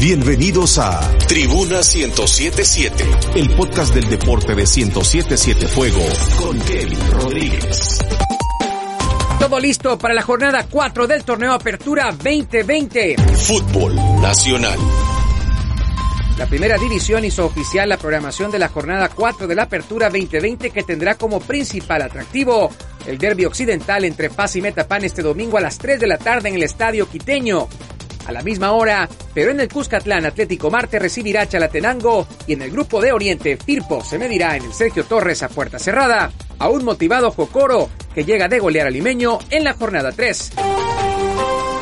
Bienvenidos a Tribuna 1077, el podcast del deporte de 1077 Fuego con Kevin Rodríguez. Todo listo para la jornada 4 del torneo Apertura 2020. Fútbol Nacional. La primera división hizo oficial la programación de la jornada 4 de la Apertura 2020 que tendrá como principal atractivo el derby occidental entre Paz y Metapan este domingo a las 3 de la tarde en el Estadio Quiteño. A la misma hora, pero en el Cuscatlán Atlético Marte recibirá Chalatenango y en el grupo de Oriente Firpo se medirá en el Sergio Torres a puerta cerrada a un motivado Jocoro que llega de golear al limeño en la jornada 3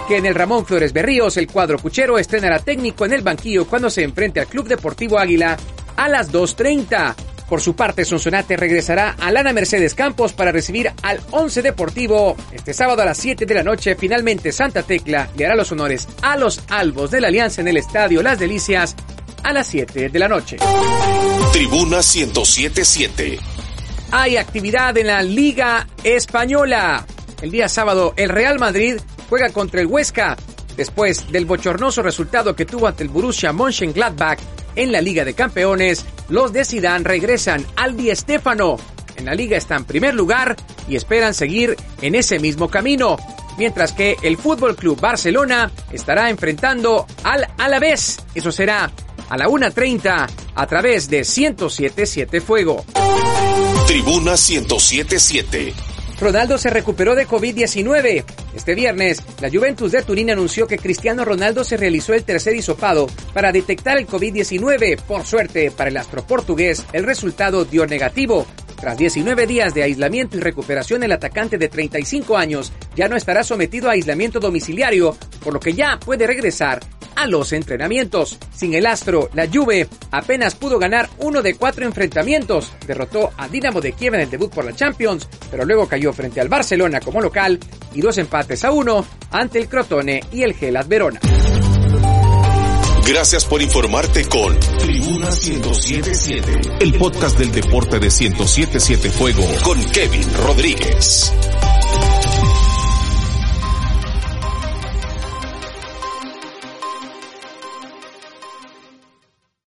que en el Ramón Flores Berríos el cuadro cuchero estrenará técnico en el banquillo cuando se enfrente al Club Deportivo Águila a las 2.30. Por su parte, Sonsonate regresará a Lana Mercedes Campos para recibir al Once Deportivo. Este sábado a las 7 de la noche, finalmente Santa Tecla le hará los honores a los albos de la Alianza en el Estadio Las Delicias a las 7 de la noche. Tribuna 1077. Hay actividad en la Liga Española. El día sábado, el Real Madrid juega contra el Huesca. Después del bochornoso resultado que tuvo ante el Borussia Mönchengladbach en la Liga de Campeones, los de Zidane regresan al Di. En la liga está en primer lugar y esperan seguir en ese mismo camino, mientras que el Fútbol Club Barcelona estará enfrentando al Alavés. Eso será a la 1.30 a través de 1077 Fuego. Tribuna 1077. Ronaldo se recuperó de COVID-19. Este viernes, la Juventus de Turín anunció que Cristiano Ronaldo se realizó el tercer hisopado para detectar el COVID-19. Por suerte, para el astro portugués, el resultado dio negativo. Tras 19 días de aislamiento y recuperación, el atacante de 35 años ya no estará sometido a aislamiento domiciliario, por lo que ya puede regresar a los entrenamientos. Sin el astro, la Juve apenas pudo ganar uno de cuatro enfrentamientos. Derrotó a Dinamo de Kiev en el debut por la Champions, pero luego cayó frente al Barcelona como local y dos empates a uno ante el Crotone y el Gelas Verona. Gracias por informarte con Tribuna 1077, el podcast del deporte de 1077 Fuego con Kevin Rodríguez.